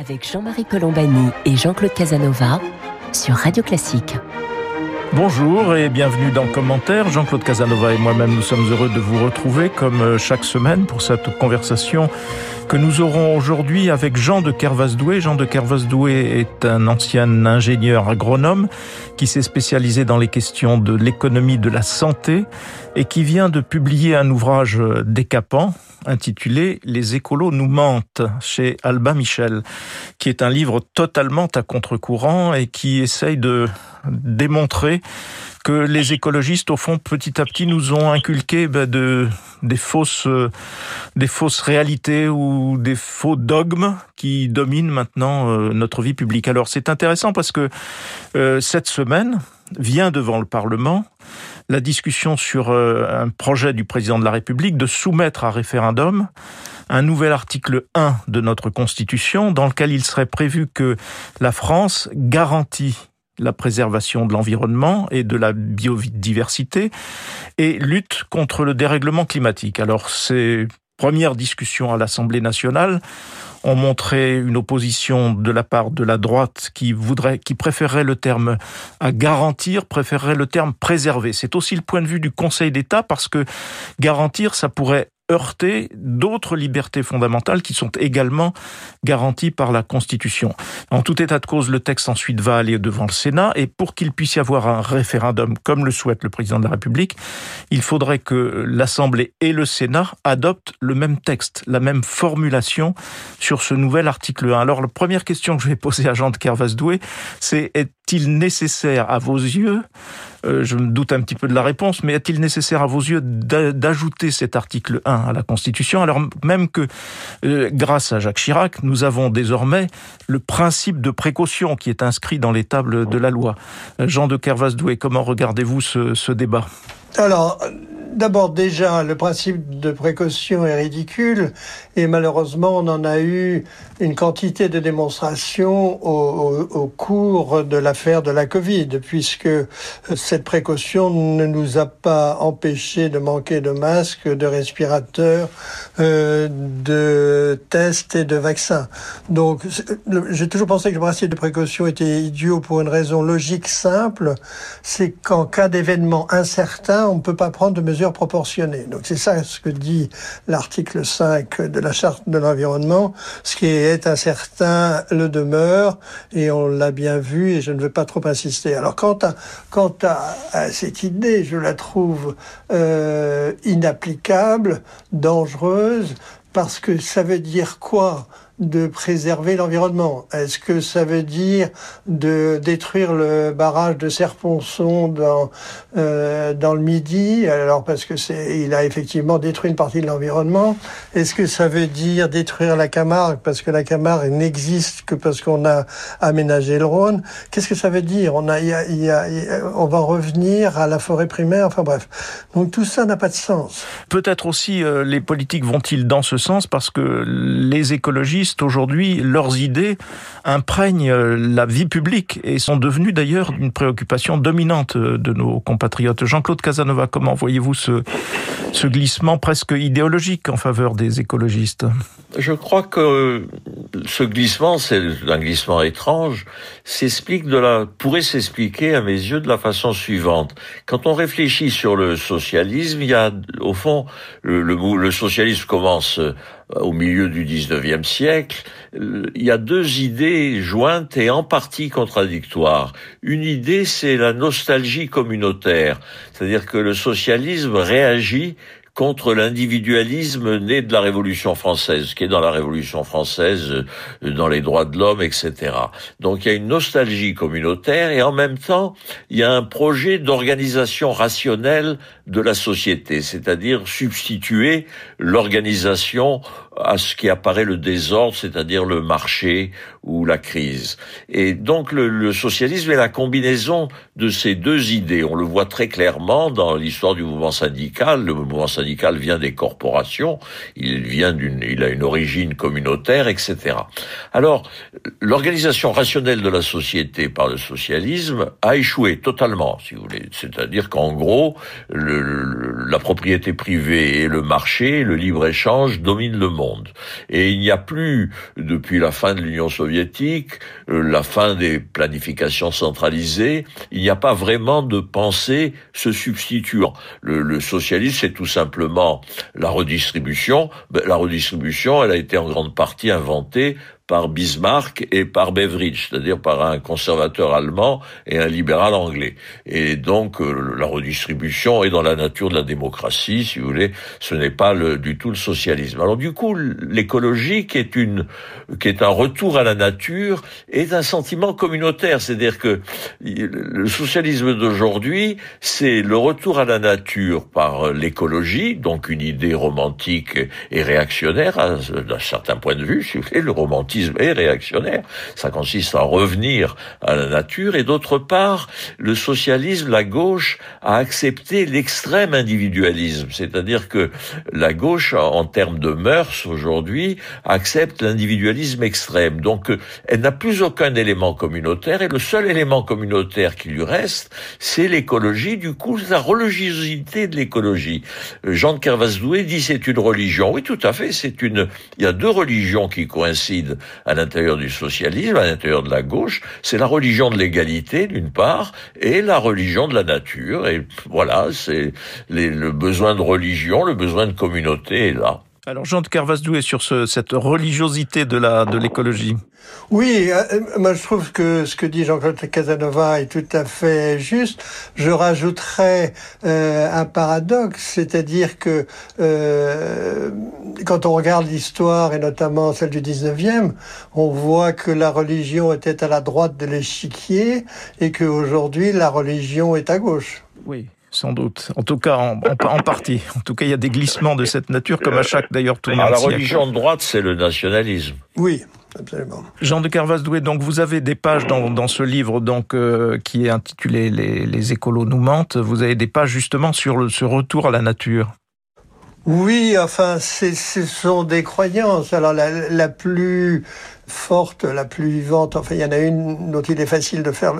avec Jean-Marie Colombani et Jean-Claude Casanova sur Radio Classique. Bonjour et bienvenue dans Commentaire. Jean-Claude Casanova et moi-même, nous sommes heureux de vous retrouver comme euh, chaque semaine pour cette conversation que nous aurons aujourd'hui avec Jean de Kervasdoué. Jean de Kervasdoué est un ancien ingénieur agronome qui s'est spécialisé dans les questions de l'économie de la santé et qui vient de publier un ouvrage décapant intitulé Les écolos nous mentent chez Albin Michel, qui est un livre totalement à contre-courant et qui essaye de démontrer que les écologistes, au fond, petit à petit, nous ont inculqué ben, de, des, fausses, des fausses réalités ou des faux dogmes qui dominent maintenant euh, notre vie publique. Alors c'est intéressant parce que euh, cette semaine vient devant le Parlement la discussion sur euh, un projet du président de la République de soumettre à référendum un nouvel article 1 de notre Constitution dans lequel il serait prévu que la France garantit la préservation de l'environnement et de la biodiversité et lutte contre le dérèglement climatique. Alors ces premières discussions à l'Assemblée nationale ont montré une opposition de la part de la droite qui voudrait, qui préférerait le terme à garantir, préférerait le terme préserver. C'est aussi le point de vue du Conseil d'État parce que garantir, ça pourrait heurter d'autres libertés fondamentales qui sont également garanties par la Constitution. En tout état de cause, le texte ensuite va aller devant le Sénat et pour qu'il puisse y avoir un référendum comme le souhaite le président de la République, il faudrait que l'Assemblée et le Sénat adoptent le même texte, la même formulation sur ce nouvel article 1. Alors la première question que je vais poser à Jean de Kervasdoué, c'est est-il nécessaire à vos yeux euh, je me doute un petit peu de la réponse, mais est-il nécessaire à vos yeux d'ajouter cet article 1 à la Constitution, alors même que, euh, grâce à Jacques Chirac, nous avons désormais le principe de précaution qui est inscrit dans les tables de la loi. Euh, Jean de Kervas-Doué, comment regardez-vous ce, ce débat? Alors, D'abord, déjà, le principe de précaution est ridicule et malheureusement, on en a eu une quantité de démonstrations au, cours de l'affaire de la Covid, puisque cette précaution ne nous a pas empêché de manquer de masques, de respirateurs, euh, de tests et de vaccins. Donc, j'ai toujours pensé que le principe de précaution était idiot pour une raison logique simple, c'est qu'en cas d'événement incertain, on ne peut pas prendre de mesures proportionnées. Donc c'est ça ce que dit l'article 5 de la charte de l'environnement. Ce qui est incertain le demeure et on l'a bien vu et je ne veux pas trop insister. Alors quant à, quant à, cette idée, je la trouve euh, inapplicable, dangereuse, parce que ça veut dire quoi? De préserver l'environnement. Est-ce que ça veut dire de détruire le barrage de Serponçon dans euh, dans le Midi? Alors parce que c'est il a effectivement détruit une partie de l'environnement. Est-ce que ça veut dire détruire la Camargue? Parce que la Camargue n'existe que parce qu'on a aménagé le Rhône. Qu'est-ce que ça veut dire? On a, y a, y a, on va revenir à la forêt primaire. Enfin bref, donc tout ça n'a pas de sens. Peut-être aussi euh, les politiques vont-ils dans ce sens? Parce que les écologistes aujourd'hui, leurs idées imprègnent la vie publique et sont devenues d'ailleurs une préoccupation dominante de nos compatriotes. Jean-Claude Casanova, comment voyez-vous ce, ce glissement presque idéologique en faveur des écologistes? Je crois que ce glissement, c'est un glissement étrange, s'explique de la, pourrait s'expliquer à mes yeux de la façon suivante. Quand on réfléchit sur le socialisme, il y a au fond le, le, le socialisme commence au milieu du 19e siècle, il y a deux idées jointes et en partie contradictoires. Une idée, c'est la nostalgie communautaire, c'est-à-dire que le socialisme réagit contre l'individualisme né de la Révolution française, qui est dans la Révolution française, euh, dans les droits de l'homme, etc. Donc il y a une nostalgie communautaire et en même temps, il y a un projet d'organisation rationnelle de la société, c'est-à-dire substituer l'organisation à ce qui apparaît le désordre, c'est-à-dire le marché ou la crise. Et donc le, le, socialisme est la combinaison de ces deux idées. On le voit très clairement dans l'histoire du mouvement syndical. Le mouvement syndical vient des corporations, il vient d'une, il a une origine communautaire, etc. Alors l'organisation rationnelle de la société par le socialisme a échoué totalement, si vous voulez. C'est-à-dire qu'en gros, le, la propriété privée et le marché, le libre échange dominent le monde. Et il n'y a plus, depuis la fin de l'Union soviétique, euh, la fin des planifications centralisées, il n'y a pas vraiment de pensée se substituant. Le, le socialisme, c'est tout simplement la redistribution. Ben, la redistribution, elle a été en grande partie inventée par Bismarck et par Beveridge, c'est-à-dire par un conservateur allemand et un libéral anglais. Et donc euh, la redistribution est dans la nature de la démocratie, si vous voulez, ce n'est pas du tout le socialisme. Alors du coup, l'écologie qui est une qui est un retour à la nature est un sentiment communautaire, c'est-à-dire que le socialisme d'aujourd'hui, c'est le retour à la nature par l'écologie, donc une idée romantique et réactionnaire d'un certain point de vue, si vous voulez, le romantisme est réactionnaire. Ça consiste à revenir à la nature. Et d'autre part, le socialisme, la gauche, a accepté l'extrême individualisme. C'est-à-dire que la gauche, en termes de mœurs aujourd'hui, accepte l'individualisme extrême. Donc, elle n'a plus aucun élément communautaire. Et le seul élément communautaire qui lui reste, c'est l'écologie. Du coup, la religiosité de l'écologie. Jean de Kervasdoué dit c'est une religion. Oui, tout à fait. C'est une. Il y a deux religions qui coïncident à l'intérieur du socialisme, à l'intérieur de la gauche, c'est la religion de l'égalité d'une part et la religion de la nature. Et voilà, c'est le besoin de religion, le besoin de communauté est là. Alors Jean de Carvasdou est sur ce, cette religiosité de la de l'écologie. Oui, euh, moi je trouve que ce que dit Jean-Claude Casanova est tout à fait juste. Je rajouterais euh, un paradoxe, c'est-à-dire que euh, quand on regarde l'histoire, et notamment celle du 19e, on voit que la religion était à la droite de l'échiquier et qu'aujourd'hui la religion est à gauche. Oui, sans doute. En tout cas, en, en, partie. En tout cas, il y a des glissements de cette nature, comme à chaque d'ailleurs tournant. La religion de droite, c'est le nationalisme. Oui. Absolument. Jean de Carvasdoué, donc vous avez des pages dans, dans ce livre donc euh, qui est intitulé les, les écolos nous mentent. Vous avez des pages justement sur le, ce retour à la nature. Oui, enfin, ce sont des croyances. Alors la, plus forte, la plus vivante, enfin, il y en a une dont il est facile de faire,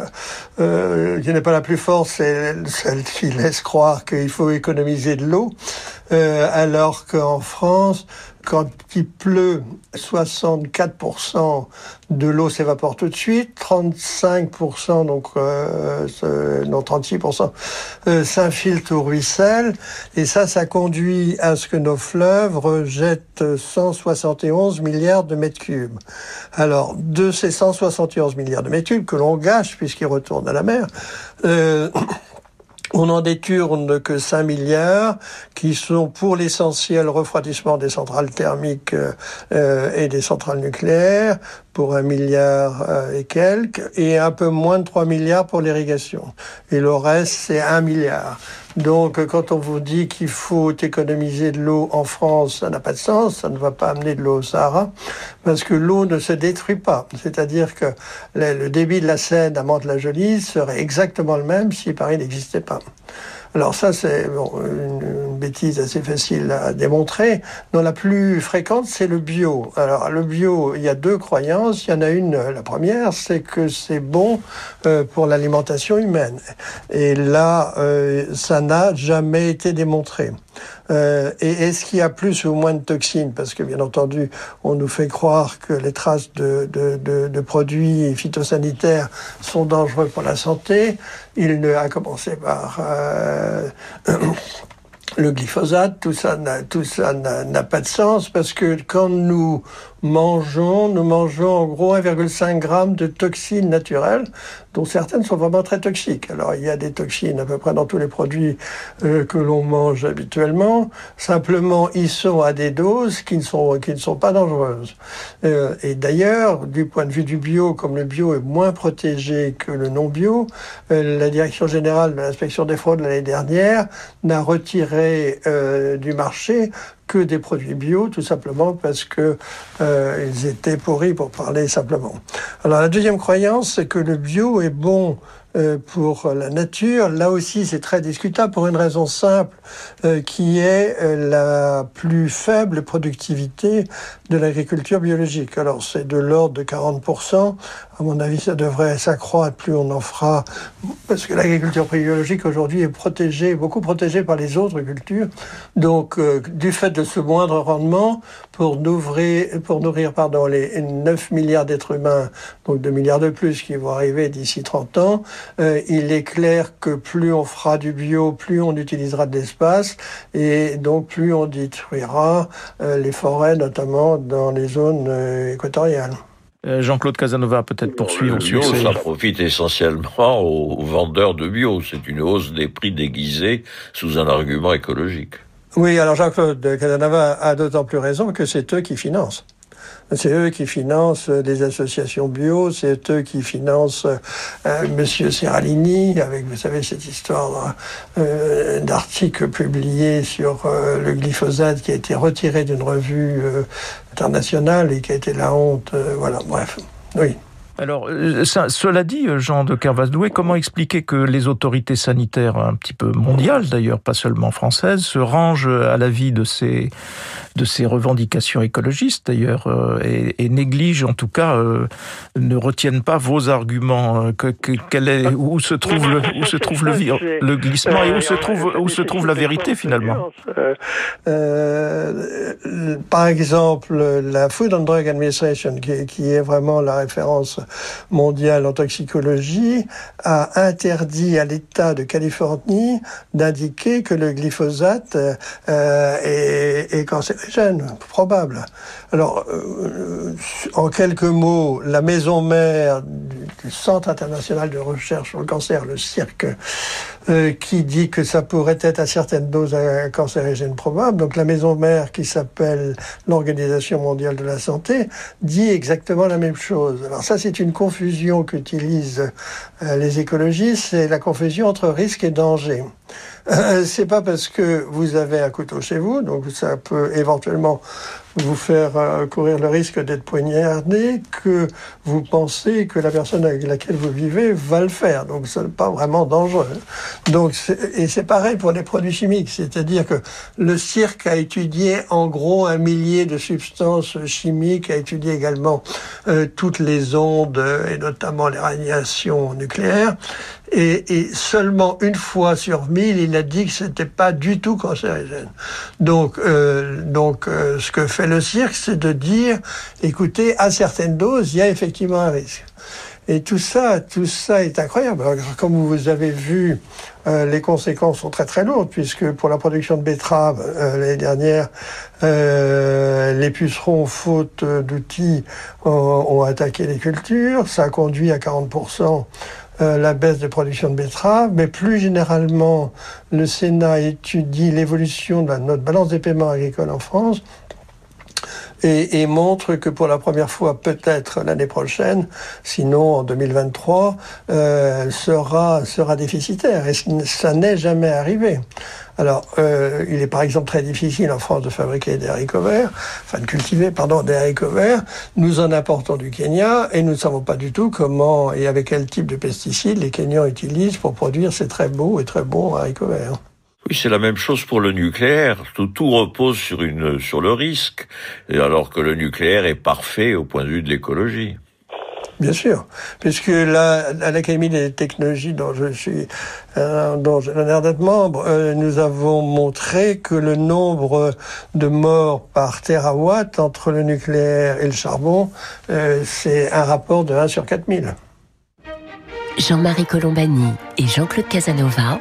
euh, qui n'est pas la plus forte, c'est celle qui laisse croire qu'il faut économiser de l'eau, euh, alors qu'en France, quand il pleut, 64% de l'eau s'évapore tout de suite, 35%, donc euh, non 36%, euh, s'infiltre au ruisselle, et ça, ça conduit à ce que nos fleuves rejettent 171 milliards de mètres cubes. Alors, de ces 171 milliards de mètres cubes que l'on gâche puisqu'ils retournent à la mer, euh, on n'en détourne que 5 milliards qui sont pour l'essentiel refroidissement des centrales thermiques euh, et des centrales nucléaires pour un milliard euh, et quelques et un peu moins de 3 milliards pour l'irrigation. Et le reste, c'est 1 milliard. Donc, quand on vous dit qu'il faut économiser de l'eau en France, ça n'a pas de sens, ça ne va pas amener de l'eau au Sahara, parce que l'eau ne se détruit pas. C'est-à-dire que le débit de la Seine à Mantes-la-Jolie serait exactement le même si Paris n'existait pas. Alors ça, c'est bon, une, bêtise assez facile à démontrer. Non, la plus fréquente, c'est le bio. Alors le bio, il y a deux croyances. Il y en a une, la première, c'est que c'est bon euh, pour l'alimentation humaine. Et là, euh, ça n'a jamais été démontré. Euh, et est-ce qu'il y a plus ou moins de toxines Parce que bien entendu, on nous fait croire que les traces de, produits phytosanitaires sont dangereux pour la santé. Il ne a commencé par euh, le glyphosate, tout ça n'a, n'a pas de sens parce que quand nous mangeons, nous mangeons en gros 1,5 g de toxines naturelles, dont certaines sont vraiment très toxiques. Alors il y a des toxines à peu près dans tous les produits euh, que l'on mange habituellement. Simplement, ils sont à des doses qui ne sont qui ne sont pas dangereuses. Euh, et d'ailleurs, du point de vue du bio, comme le bio est moins protégé que le non bio, euh, la direction générale de l'inspection des fraudes l'année dernière n'a retiré du marché que des produits bio, tout simplement parce que euh, ils étaient pourris, pour parler simplement. Alors la deuxième croyance, c'est que le bio est bon pour la nature. Là aussi, c'est très discutable pour une raison simple, euh, qui est la plus faible productivité de l'agriculture biologique. Alors, c'est de l'ordre de 40%. À mon avis, ça devrait s'accroître plus on en fera, parce que l'agriculture biologique aujourd'hui est protégée, beaucoup protégée par les autres cultures. Donc, du fait de ce moindre rendement, pour nourrir, pour nourrir pardon, les 9 milliards d'êtres humains, donc 2 milliards de plus qui vont arriver d'ici 30 ans, euh, il est clair que plus on fera du bio, plus on utilisera de l'espace et donc plus on détruira euh, les forêts, notamment dans les zones euh, équatoriales. Jean-Claude Casanova, peut-être poursuivre le bio, ça profite essentiellement aux vendeurs de bio. C'est une hausse des prix déguisés sous un argument écologique. Oui, alors Jean-Claude Casanova a d'autant plus raison que c'est eux qui financent. C'est eux qui financent les associations bio, c'est eux qui financent euh, Monsieur Serralini, avec, vous savez, cette histoire euh, d'article publié sur euh, le glyphosate qui a été retiré d'une revue euh, internationale et qui a été la honte. voilà, bref. Oui. Alors, euh, ça, cela dit, euh, Jean de Kervasdoué, comment expliquer que les autorités sanitaires, un petit peu mondiales d'ailleurs, pas seulement françaises, se rangent à l'avis de ces, de ces revendications écologistes d'ailleurs, euh, et, et, négligent en tout cas, ne retiennent pas vos arguments que, quel est, où se trouve le, où se trouve le, le glissement et où se trouve, où se trouve la vérité finalement? Euh, Par exemple, la Food and Drug Administration, qui, qui est vraiment la référence mondiale en toxicologie a interdit à l'État de Californie d'indiquer que le glyphosate euh, est, cancérigène, probable. Alors, euh, en quelques mots, la maison mère du, Centre international de recherche sur le cancer, le CIRC, euh, qui dit que ça pourrait être à certaines doses un cancérigène probable. Donc la maison mère qui s'appelle l'Organisation mondiale de la santé dit exactement la même chose. Alors ça, c'est une confusion qu'utilisent euh, les écologistes, c'est la confusion entre risque et danger. Euh, c'est pas parce que vous avez un couteau chez vous, donc ça peut éventuellement vous faire euh, courir le risque d'être poignardé que vous pensez que la personne avec laquelle vous vivez va le faire. Donc ce n'est pas vraiment dangereux. Donc et c'est pareil pour les produits chimiques, c'est-à-dire que le cirque a étudié en gros un millier de substances chimiques, a étudié également euh, toutes les ondes et notamment les radiations nucléaires. Et, et, seulement une fois sur mille, il a dit que c'était pas du tout cancérigène. Donc, euh, donc, euh, ce que fait le cirque, c'est de dire, écoutez, à certaines doses, il y a effectivement un risque. Et tout ça, tout ça est incroyable. comme vous avez vu, euh, les conséquences sont très très lourdes puisque pour la production de betteraves l'année dernière, les pucerons, faute d'outils, ont attaqué les cultures. Ça a conduit à 40% euh, la baisse de production de betteraves, mais plus généralement, le Sénat étudie l'évolution de notre balance des paiements agricoles en France et, et, montre que pour la première fois, peut-être l'année prochaine, sinon en 2023, euh, sera sera déficitaire. Et ça n'est jamais arrivé. Alors, euh, il est par exemple très difficile en France de fabriquer des haricots verts, enfin de cultiver, pardon, des haricots verts. Nous en apportons du Kenya et nous ne savons pas du tout comment et avec quel type de pesticides les Kenyans utilisent pour produire ces très beaux et très bons haricots verts. Oui, c'est la même chose pour le nucléaire. Tout, tout, repose sur une sur le risque, alors que le nucléaire est parfait au point de vue de l'écologie. Bien sûr, puisque là, à l'Académie des technologies dont je suis, euh, dont j'ai l'honneur d'être membre, euh, nous avons montré que le nombre de morts par terawatt entre le nucléaire et le charbon, euh, c'est un rapport de 1 sur 4000. Jean-Marie Colombani et Jean-Claude Casanova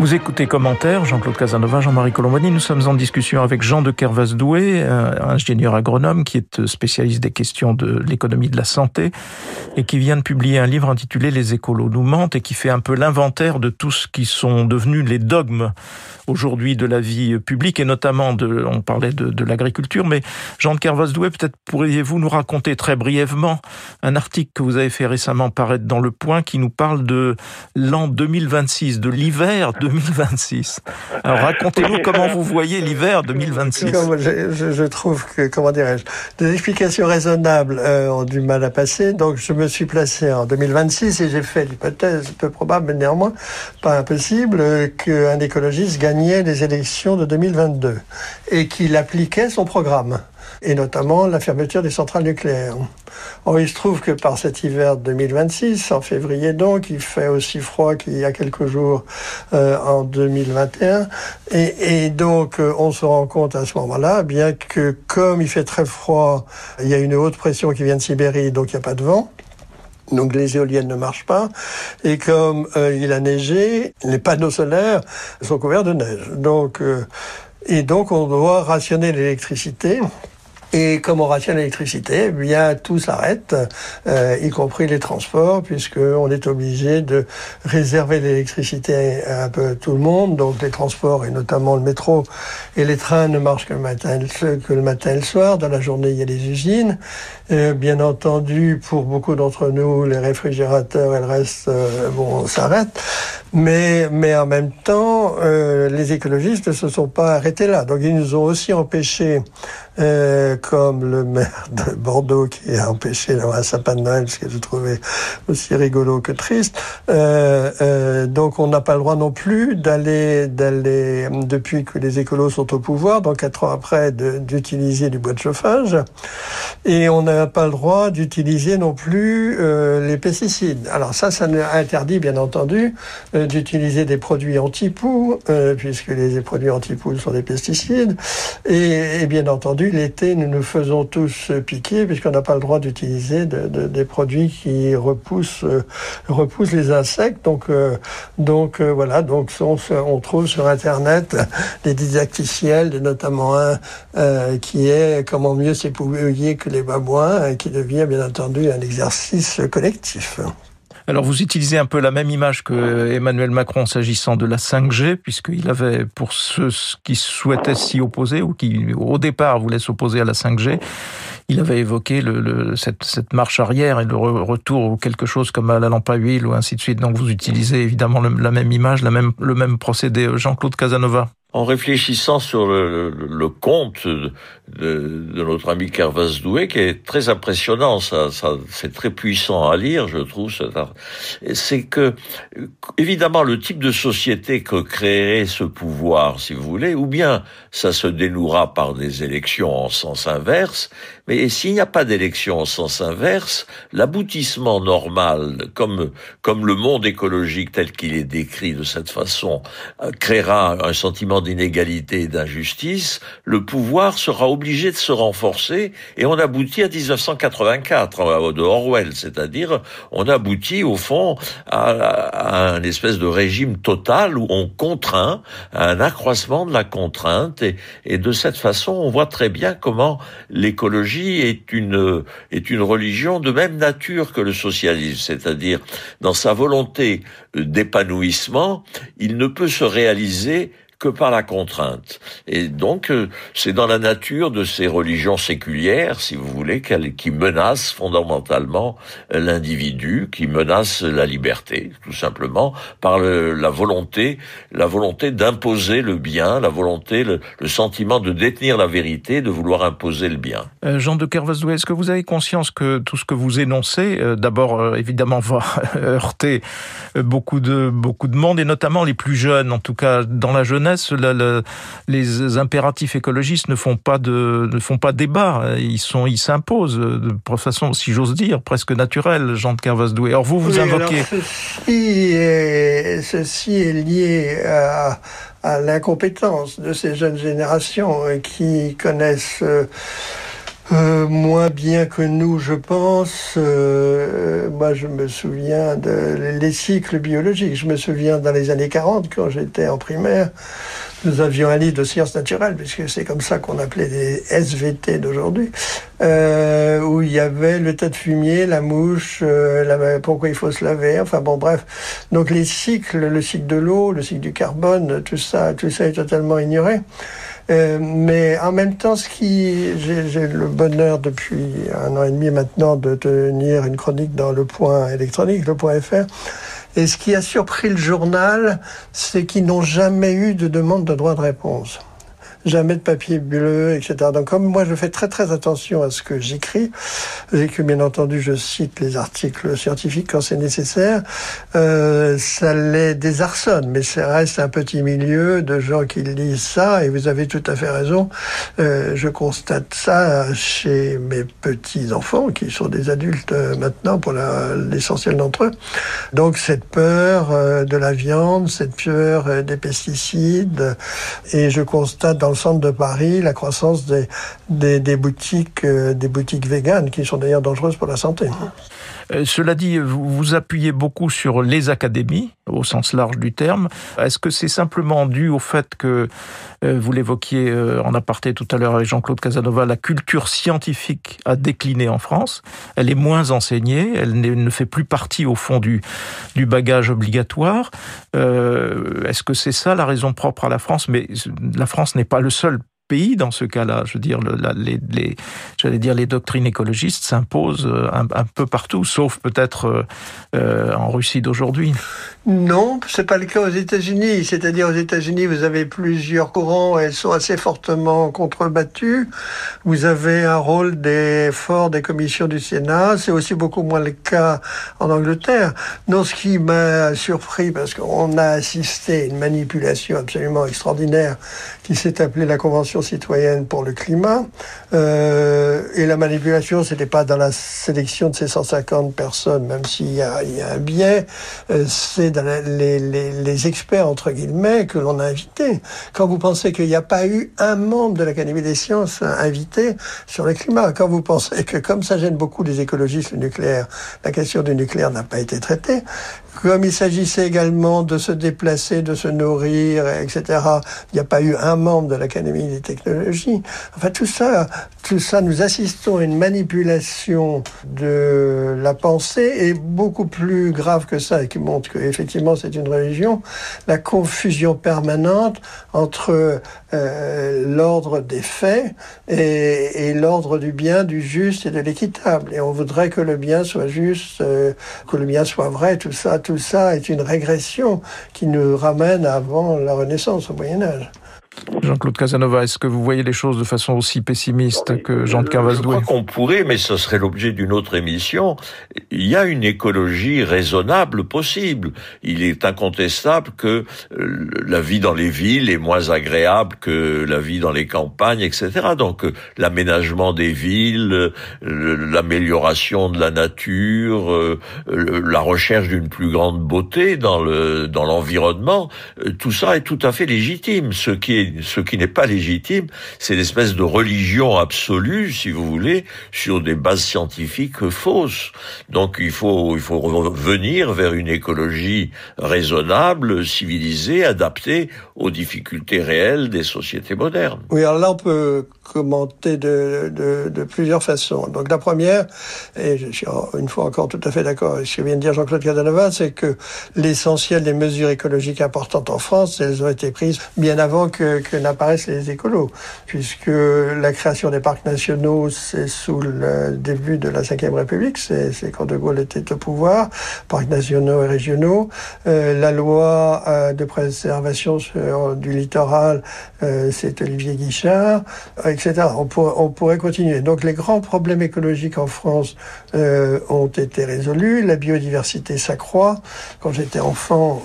Vous écoutez Commentaire, Jean-Claude Casanova, Jean-Marie Colombani. Nous sommes en discussion avec Jean de Kervas-Doué, ingénieur agronome qui est spécialiste des questions de l'économie de la santé et qui vient de publier un livre intitulé Les écolos nous mentent et qui fait un peu l'inventaire de tout ce qui sont devenus les dogmes aujourd'hui de la vie publique et notamment de, on parlait de, de l'agriculture, mais Jean de Kervas-Doué, peut-être pourriez-vous nous raconter très brièvement un article que vous avez fait récemment paraître dans Le Point qui nous parle de l'an 2026, de l'hiver de 2026. Alors racontez-nous comment vous voyez l'hiver 2026. Je, je, trouve que, comment dirais-je, des explications raisonnables euh, ont du mal à passer. Donc je me suis placé en 2026 et j'ai fait l'hypothèse peu probable, mais néanmoins pas impossible, euh, qu'un écologiste gagnait les élections de 2022 et qu'il appliquait son programme et notamment la fermeture des centrales nucléaires. Or, il se trouve que par cet hiver 2026, en février donc, il fait aussi froid qu'il y a quelques jours euh, en 2021, et, et donc euh, on se rend compte à ce moment-là, bien que comme il fait très froid, il y a une haute pression qui vient de Sibérie, donc il n'y a pas de vent. Donc les éoliennes ne marchent pas. Et comme euh, il a neigé, les panneaux solaires sont couverts de neige. Donc, euh, et donc on doit rationner l'électricité. Et comme on rationne l'électricité, eh bien tout s'arrête, euh, y compris les transports, puisque on est obligé de réserver l'électricité à un peu tout le monde. Donc les transports et notamment le métro et les trains ne marchent que le matin, que le matin et le soir. Dans la journée, il y a les usines. Euh, bien entendu, pour beaucoup d'entre nous, les réfrigérateurs et le reste, euh, bon, s'arrêtent. Mais, mais en même temps, euh, les écologistes ne se sont pas arrêtés là. Donc ils nous ont aussi empêchés euh, comme le maire de Bordeaux qui a empêché d'avoir un sapin de Noël, ce que je trouvais aussi rigolo que triste. Euh, euh, donc on n'a pas le droit non plus d'aller, d'aller depuis que les écolos sont au pouvoir, donc quatre ans après, d'utiliser du bois de chauffage. Et on n'a pas le droit d'utiliser non plus euh, les pesticides. Alors ça, ça interdit bien entendu d'utiliser des produits anti-poux, puisque les produits anti-poux sont des pesticides. Et, et bien entendu, l'été, nous nous faisons tous piquer, puisqu'on n'a pas le droit d'utiliser de, de, des produits qui repoussent, euh, les insectes. Donc, euh, donc voilà, donc on, on, trouve sur Internet des didacticiels, notamment un qui est comment mieux s'épouiller que les babouins, qui devient bien entendu un exercice collectif. Alors vous utilisez un peu la même image que Emmanuel Macron s'agissant de la 5G, puisqu'il avait, pour ceux qui souhaitaient s'y opposer ou qui au départ voulaient s'opposer à la 5G, il avait évoqué cette, marche arrière et le re retour ou quelque chose comme à la lampe à huile ou ainsi de suite. Donc vous utilisez évidemment la même image, la le même procédé. Jean-Claude Casanova. En réfléchissant sur le, le, le conte de, de, notre ami Kervas Doué, qui est très impressionnant, ça, ça c'est très puissant à lire, je trouve. C'est que, évidemment, le type de société que créerait ce pouvoir, si vous voulez, ou bien ça se dénouera par des élections en sens inverse, mais s'il n'y a pas d'élection en sens inverse, l'aboutissement normal, comme, comme le monde écologique tel qu'il est décrit de cette façon, euh, créera un sentiment d'inégalité et d'injustice, le pouvoir sera obligé de se renforcer et on aboutit à 1984 euh, de Orwell, c'est-à-dire on aboutit au fond à, à, un espèce de régime total où on contraint à un accroissement de la contrainte et, et de cette façon on voit très bien comment l'écologie est une est une religion de même nature que le socialisme, c'est-à-dire dans sa volonté d'épanouissement, il ne peut se réaliser que par la contrainte. Et donc, euh, c'est dans la nature de ces religions séculières, si vous voulez, qui menacent fondamentalement euh, l'individu, qui menacent la liberté, tout simplement, par le, la volonté, la volonté d'imposer le bien, la volonté, le, le, sentiment de détenir la vérité, de vouloir imposer le bien. Euh, Jean de Kervasdoué, est-ce que vous avez conscience que tout ce que vous énoncez, euh, d'abord, euh, évidemment, va heurter beaucoup de, beaucoup de monde, et notamment les plus jeunes, en tout cas dans la jeunesse, la, la, les impératifs écologistes ne font pas de ne font pas débat. Ils sont ils s'imposent de façon, si j'ose dire, presque naturelle. Jean de Kervasdoué. Alors vous vous oui, invoquez. Ceci est, ceci est lié à, à l'incompétence de ces jeunes générations qui connaissent. Euh, moins bien que nous, je pense. Euh, moi, je me souviens de les cycles biologiques. Je me souviens dans les années 40, quand j'étais en primaire, nous avions un livre de sciences naturelles, puisque c'est comme ça qu'on appelait les SVT d'aujourd'hui, euh, où il y avait le tas de fumier, la mouche, euh, pourquoi il faut se laver, enfin bon, bref. Donc les cycles, le cycle de l'eau, le cycle du carbone, tout ça, tout ça est totalement ignoré. Euh, mais en même temps, ce qui, j'ai le bonheur depuis un an et demi maintenant de tenir une chronique dans le point électronique, le point FR. Et ce qui a surpris le journal, c'est qu'ils n'ont jamais eu de demande de droit de réponse jamais de papier bleu, etc. Donc comme moi je fais très très attention à ce que j'écris et que bien entendu je cite les articles scientifiques quand c'est nécessaire, euh, ça les désarçonne. Mais ça reste un petit milieu de gens qui lisent ça et vous avez tout à fait raison. Euh, je constate ça chez mes petits enfants qui sont des adultes euh, maintenant pour l'essentiel d'entre eux. Donc cette peur de la viande, cette peur des pesticides et je constate dans le centre de Paris la croissance des boutiques, euh, des boutiques véganes qui sont d'ailleurs dangereuses pour la santé. Euh, cela dit, vous vous appuyez beaucoup sur les académies, au sens large du terme. Est-ce que c'est simplement dû au fait que, euh, vous l'évoquiez euh, en aparté tout à l'heure avec Jean-Claude Casanova, la culture scientifique a décliné en France, elle est moins enseignée, elle ne fait plus partie au fond du, du bagage obligatoire. Euh, Est-ce que c'est ça la raison propre à la France? Mais la France n'est pas le seul pays dans ce cas-là. Je veux dire, les, j'allais dire, les doctrines écologistes s'imposent euh, un, peu partout, sauf peut-être euh, en Russie d'aujourd'hui. Non, c'est pas le cas aux États-Unis. C'est-à-dire aux États-Unis, vous avez plusieurs courants elles sont assez fortement contrebattues. Vous avez un rôle des forts des commissions du Sénat. C'est aussi beaucoup moins le cas en Angleterre. Non, ce qui m'a surpris, parce qu'on a assisté à une manipulation absolument extraordinaire qui s'est appelée la Convention citoyenne pour le climat. Euh, et la manipulation, c'était pas dans la sélection de ces 150 personnes, même s'il y a, un biais. Euh, c'est dans les, les, les, experts, entre guillemets, que l'on a invités. Quand vous pensez qu'il n'y a pas eu un membre de l'Académie des sciences invité sur le climat, quand vous pensez que comme ça gêne beaucoup les écologistes, le nucléaire, la question du nucléaire n'a pas été traitée, comme il s'agissait également de se déplacer, de se nourrir, etc., il n'y a pas eu un membre de l'Académie des technologies. Enfin, tout ça, tout ça, nous assistons à une manipulation de la pensée et beaucoup plus grave que ça, et qui montre qu'effectivement c'est une religion, la confusion permanente entre euh, l'ordre des faits et, l'ordre du bien, du juste et de l'équitable. Et on voudrait que le bien soit juste, euh, que le bien soit vrai, tout ça, tout ça est une régression qui nous ramène avant la Renaissance, au Moyen Âge. Jean-Claude Casanova, est-ce que vous voyez les choses de façon aussi pessimiste que Jean de Carvasdoué Je crois qu'on pourrait, mais ce serait l'objet d'une autre émission. Il y a une écologie raisonnable possible. Il est incontestable que euh, la vie dans les villes est moins agréable que la vie dans les campagnes, etc. Donc euh, l'aménagement des villes, l'amélioration de la nature, euh, la recherche d'une plus grande beauté dans le dans l'environnement, tout ça est tout à fait légitime. Ce qui est ce qui n'est pas légitime, c'est l'espèce de religion absolue, si vous voulez, sur des bases scientifiques fausses. Donc il faut, il faut revenir vers une écologie raisonnable, civilisée, adaptée aux difficultés réelles des sociétés modernes. Oui, alors là on peut commenter de, plusieurs façons. Donc la première, et je suis une fois encore tout à fait d'accord avec ce que vient de dire Jean-Claude Casanova, c'est que l'essentiel des mesures écologiques importantes en France, elles ont été prises bien avant que, que n'apparaissent les écolos, puisque la création des parcs nationaux, c'est sous le début de la Ve République, c'est quand De Gaulle était au pouvoir, parcs nationaux et régionaux. Euh, la loi euh, de préservation du littoral, euh, c'est Olivier Guichard, etc. On, on, pourrait continuer. Donc les grands problèmes écologiques en France ont été résolus, la biodiversité s'accroît. Quand j'étais enfant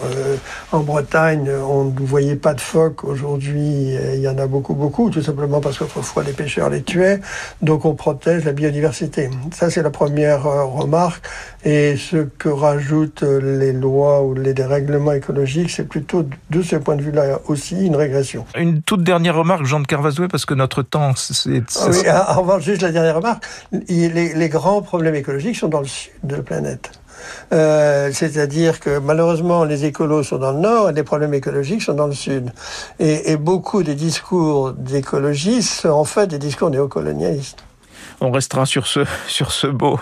en Bretagne, on ne voyait pas de phoques. Aujourd'hui, il y en a beaucoup, beaucoup, tout simplement parce qu'autrefois les pêcheurs les tuaient. Donc on protège la biodiversité. Ça, c'est la première euh, remarque. Et ce que rajoutent les lois ou les dérèglements écologiques, c'est plutôt de ce point de vue-là aussi une régression. Une toute dernière remarque, Jean de Carvazoué, parce que notre temps, c'est... Ah oui, en revanche, juste la dernière remarque, les, les grands problèmes écologiques sont dans le sud de la planète. Euh, C'est-à-dire que malheureusement, les écolos sont dans le nord et les problèmes écologiques sont dans le sud. Et, et beaucoup des discours d'écologistes sont en fait des discours néocolonialistes. On restera sur ce, sur ce beau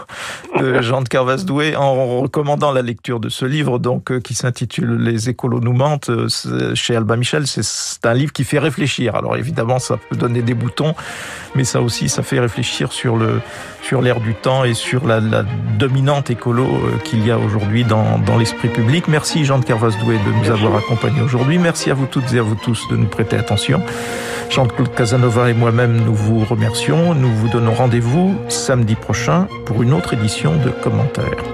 de Jean de Carvasdoué en recommandant la lecture de ce livre donc euh, qui s'intitule Les écolos nous mentent euh, chez Albin Michel. C'est un livre qui fait réfléchir. Alors évidemment, ça peut donner des boutons, mais ça aussi, ça fait réfléchir sur le sur du temps et sur la, dominante écolo euh, qu'il y a aujourd'hui dans, dans l'esprit public. Merci Jean de Carvasdoué de nous avoir accompagnés aujourd'hui. Merci à vous toutes et à vous tous de nous prêter attention. Jean-Claude Casanova et moi-même, nous vous remercions. Nous vous donnons rendez-vous samedi prochain pour une autre édition de commentaires.